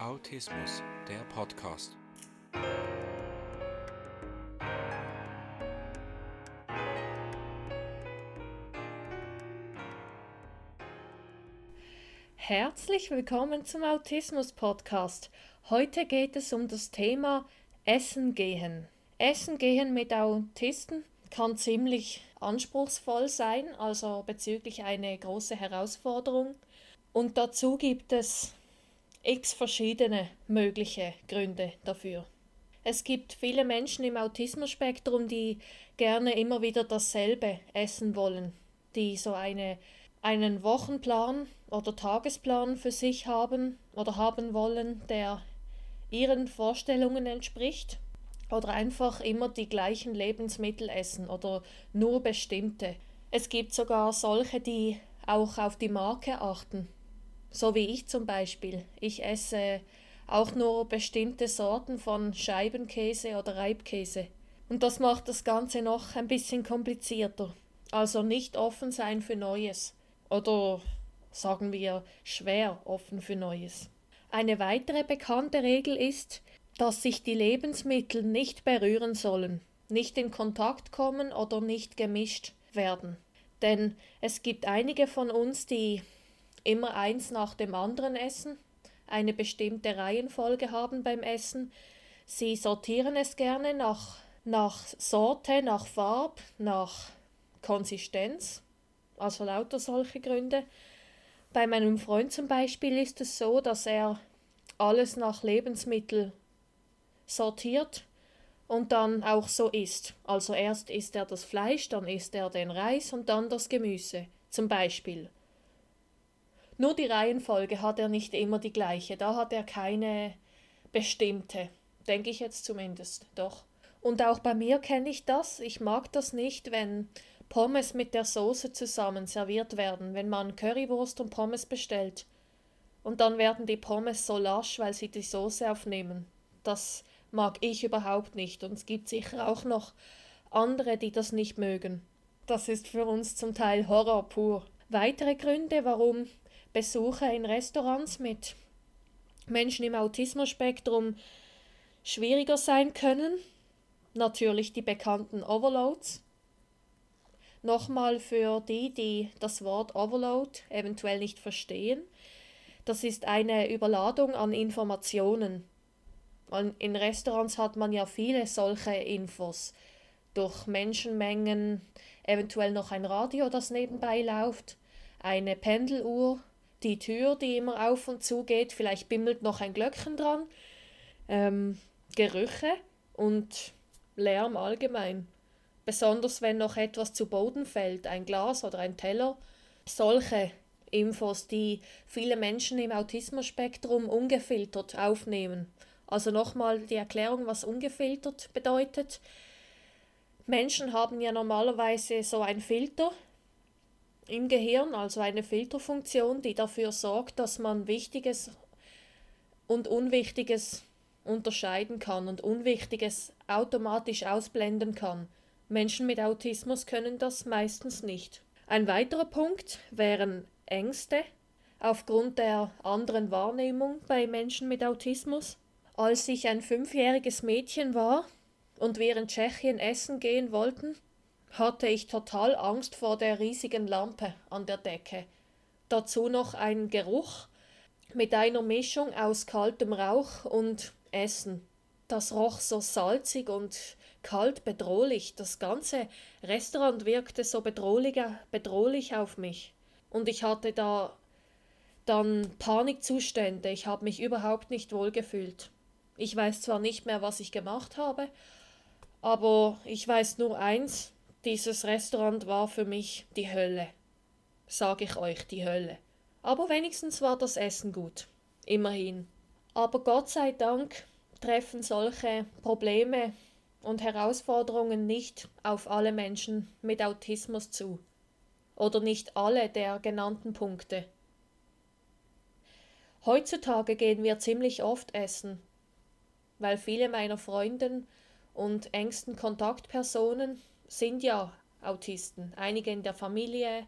Autismus, der Podcast. Herzlich willkommen zum Autismus Podcast. Heute geht es um das Thema Essen gehen. Essen gehen mit Autisten kann ziemlich anspruchsvoll sein, also bezüglich eine große Herausforderung. Und dazu gibt es x verschiedene mögliche Gründe dafür. Es gibt viele Menschen im Autismus-Spektrum, die gerne immer wieder dasselbe essen wollen, die so eine, einen Wochenplan oder Tagesplan für sich haben oder haben wollen, der ihren Vorstellungen entspricht oder einfach immer die gleichen Lebensmittel essen oder nur bestimmte. Es gibt sogar solche, die auch auf die Marke achten, so wie ich zum Beispiel. Ich esse auch nur bestimmte Sorten von Scheibenkäse oder Reibkäse. Und das macht das Ganze noch ein bisschen komplizierter. Also nicht offen sein für Neues. Oder sagen wir schwer offen für Neues. Eine weitere bekannte Regel ist, dass sich die Lebensmittel nicht berühren sollen, nicht in Kontakt kommen oder nicht gemischt werden. Denn es gibt einige von uns, die immer eins nach dem anderen essen, eine bestimmte Reihenfolge haben beim Essen. Sie sortieren es gerne nach, nach Sorte, nach Farb, nach Konsistenz, also lauter solche Gründe. Bei meinem Freund zum Beispiel ist es so, dass er alles nach Lebensmittel sortiert und dann auch so isst. Also erst isst er das Fleisch, dann isst er den Reis und dann das Gemüse, zum Beispiel. Nur die Reihenfolge hat er nicht immer die gleiche, da hat er keine bestimmte, denke ich jetzt zumindest, doch. Und auch bei mir kenne ich das, ich mag das nicht, wenn Pommes mit der Soße zusammen serviert werden, wenn man Currywurst und Pommes bestellt. Und dann werden die Pommes so lasch, weil sie die Soße aufnehmen. Das mag ich überhaupt nicht und es gibt sicher auch noch andere, die das nicht mögen. Das ist für uns zum Teil Horror pur. Weitere Gründe, warum Besuche in Restaurants mit Menschen im Autismus-Spektrum schwieriger sein können. Natürlich die bekannten Overloads. Nochmal für die, die das Wort Overload eventuell nicht verstehen. Das ist eine Überladung an Informationen. In Restaurants hat man ja viele solche Infos. Durch Menschenmengen, eventuell noch ein Radio, das nebenbei läuft, eine Pendeluhr, die Tür, die immer auf und zu geht, vielleicht bimmelt noch ein Glöckchen dran, ähm, Gerüche und Lärm allgemein. Besonders wenn noch etwas zu Boden fällt, ein Glas oder ein Teller. Solche Infos, die viele Menschen im Autismus-Spektrum ungefiltert aufnehmen. Also nochmal die Erklärung, was ungefiltert bedeutet. Menschen haben ja normalerweise so ein Filter im Gehirn, also eine Filterfunktion, die dafür sorgt, dass man Wichtiges und Unwichtiges unterscheiden kann und Unwichtiges automatisch ausblenden kann. Menschen mit Autismus können das meistens nicht. Ein weiterer Punkt wären Ängste aufgrund der anderen Wahrnehmung bei Menschen mit Autismus. Als ich ein fünfjähriges Mädchen war und wir in Tschechien essen gehen wollten, hatte ich total Angst vor der riesigen Lampe an der Decke. Dazu noch ein Geruch mit einer Mischung aus kaltem Rauch und Essen. Das roch so salzig und kalt bedrohlich. Das ganze Restaurant wirkte so bedrohlich, auf mich. Und ich hatte da dann Panikzustände. Ich habe mich überhaupt nicht wohl gefühlt. Ich weiß zwar nicht mehr, was ich gemacht habe, aber ich weiß nur eins, dieses Restaurant war für mich die Hölle. Sag ich euch, die Hölle. Aber wenigstens war das Essen gut. Immerhin. Aber Gott sei Dank treffen solche Probleme und Herausforderungen nicht auf alle Menschen mit Autismus zu. Oder nicht alle der genannten Punkte. Heutzutage gehen wir ziemlich oft essen, weil viele meiner Freunden und engsten Kontaktpersonen sind ja Autisten, einige in der Familie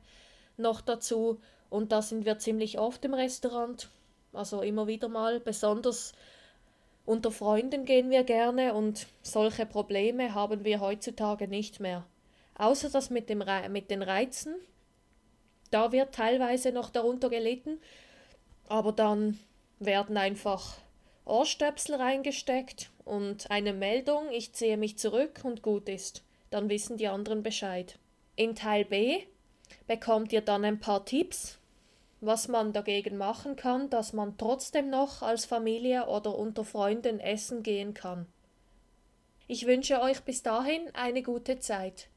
noch dazu und da sind wir ziemlich oft im Restaurant Also immer wieder mal, besonders unter Freunden gehen wir gerne und solche Probleme haben wir heutzutage nicht mehr. Außer das mit, dem Re mit den Reizen. Da wird teilweise noch darunter gelitten, aber dann werden einfach Ohrstöpsel reingesteckt und eine Meldung, ich ziehe mich zurück und gut ist. Dann wissen die anderen Bescheid. In Teil B bekommt ihr dann ein paar Tipps, was man dagegen machen kann, dass man trotzdem noch als Familie oder unter Freunden essen gehen kann. Ich wünsche euch bis dahin eine gute Zeit.